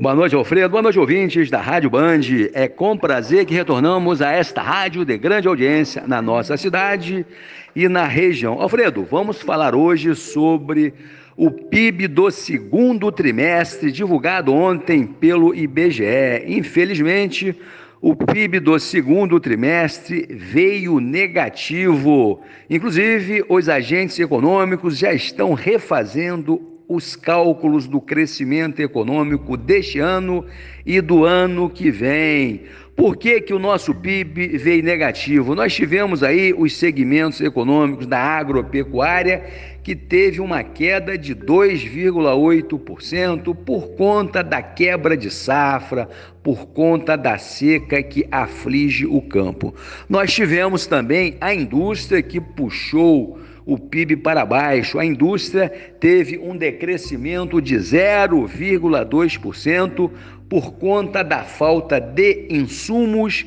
Boa noite, Alfredo. Boa noite, ouvintes da Rádio Band. É com prazer que retornamos a esta rádio de grande audiência na nossa cidade e na região. Alfredo, vamos falar hoje sobre o PIB do segundo trimestre, divulgado ontem pelo IBGE. Infelizmente, o PIB do segundo trimestre veio negativo. Inclusive, os agentes econômicos já estão refazendo os cálculos do crescimento econômico deste ano e do ano que vem. Por que, que o nosso PIB veio negativo? Nós tivemos aí os segmentos econômicos da agropecuária que teve uma queda de 2,8% por conta da quebra de safra, por conta da seca que aflige o campo. Nós tivemos também a indústria que puxou o PIB para baixo. A indústria teve um decrescimento de 0,2% por conta da falta de insumos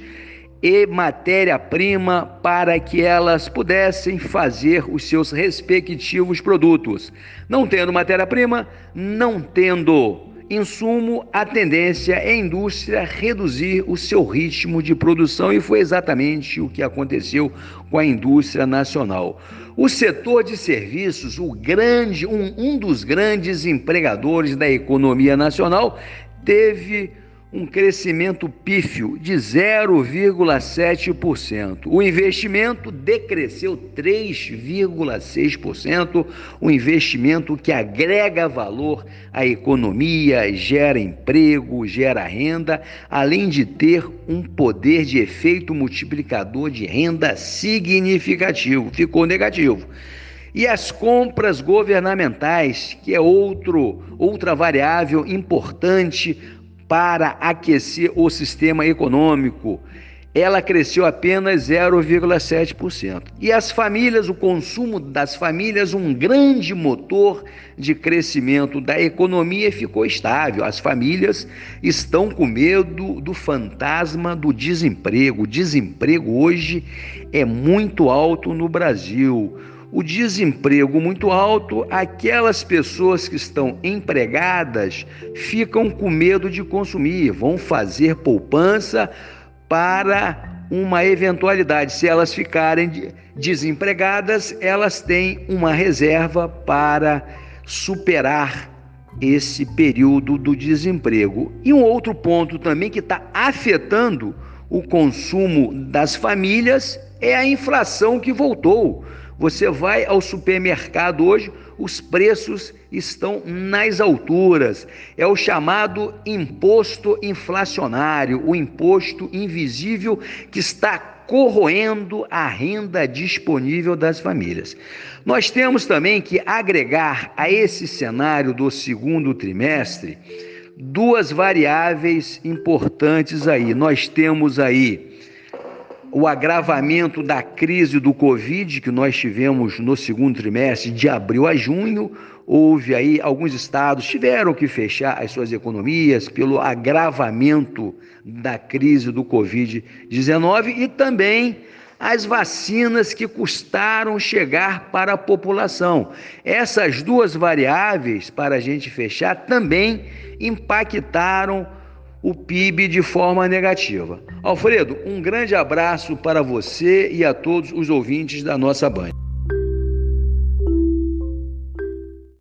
e matéria-prima para que elas pudessem fazer os seus respectivos produtos. Não tendo matéria-prima, não tendo insumo, a tendência é a indústria reduzir o seu ritmo de produção e foi exatamente o que aconteceu com a indústria nacional. O setor de serviços, o grande, um, um dos grandes empregadores da economia nacional, teve um crescimento pífio de 0,7%. O investimento decresceu 3,6%, um investimento que agrega valor à economia, gera emprego, gera renda, além de ter um poder de efeito multiplicador de renda significativo. Ficou negativo. E as compras governamentais, que é outro, outra variável importante para aquecer o sistema econômico. Ela cresceu apenas 0,7%. E as famílias, o consumo das famílias, um grande motor de crescimento da economia, ficou estável. As famílias estão com medo do fantasma do desemprego. O desemprego hoje é muito alto no Brasil o desemprego muito alto, aquelas pessoas que estão empregadas ficam com medo de consumir, vão fazer poupança para uma eventualidade. Se elas ficarem desempregadas, elas têm uma reserva para superar esse período do desemprego. E um outro ponto também que está afetando o consumo das famílias é a inflação que voltou. Você vai ao supermercado hoje, os preços estão nas alturas. É o chamado imposto inflacionário, o imposto invisível que está corroendo a renda disponível das famílias. Nós temos também que agregar a esse cenário do segundo trimestre duas variáveis importantes aí. Nós temos aí o agravamento da crise do Covid que nós tivemos no segundo trimestre, de abril a junho, houve aí alguns estados tiveram que fechar as suas economias pelo agravamento da crise do Covid-19 e também as vacinas que custaram chegar para a população. Essas duas variáveis, para a gente fechar, também impactaram o PIB de forma negativa. Alfredo, um grande abraço para você e a todos os ouvintes da nossa banha.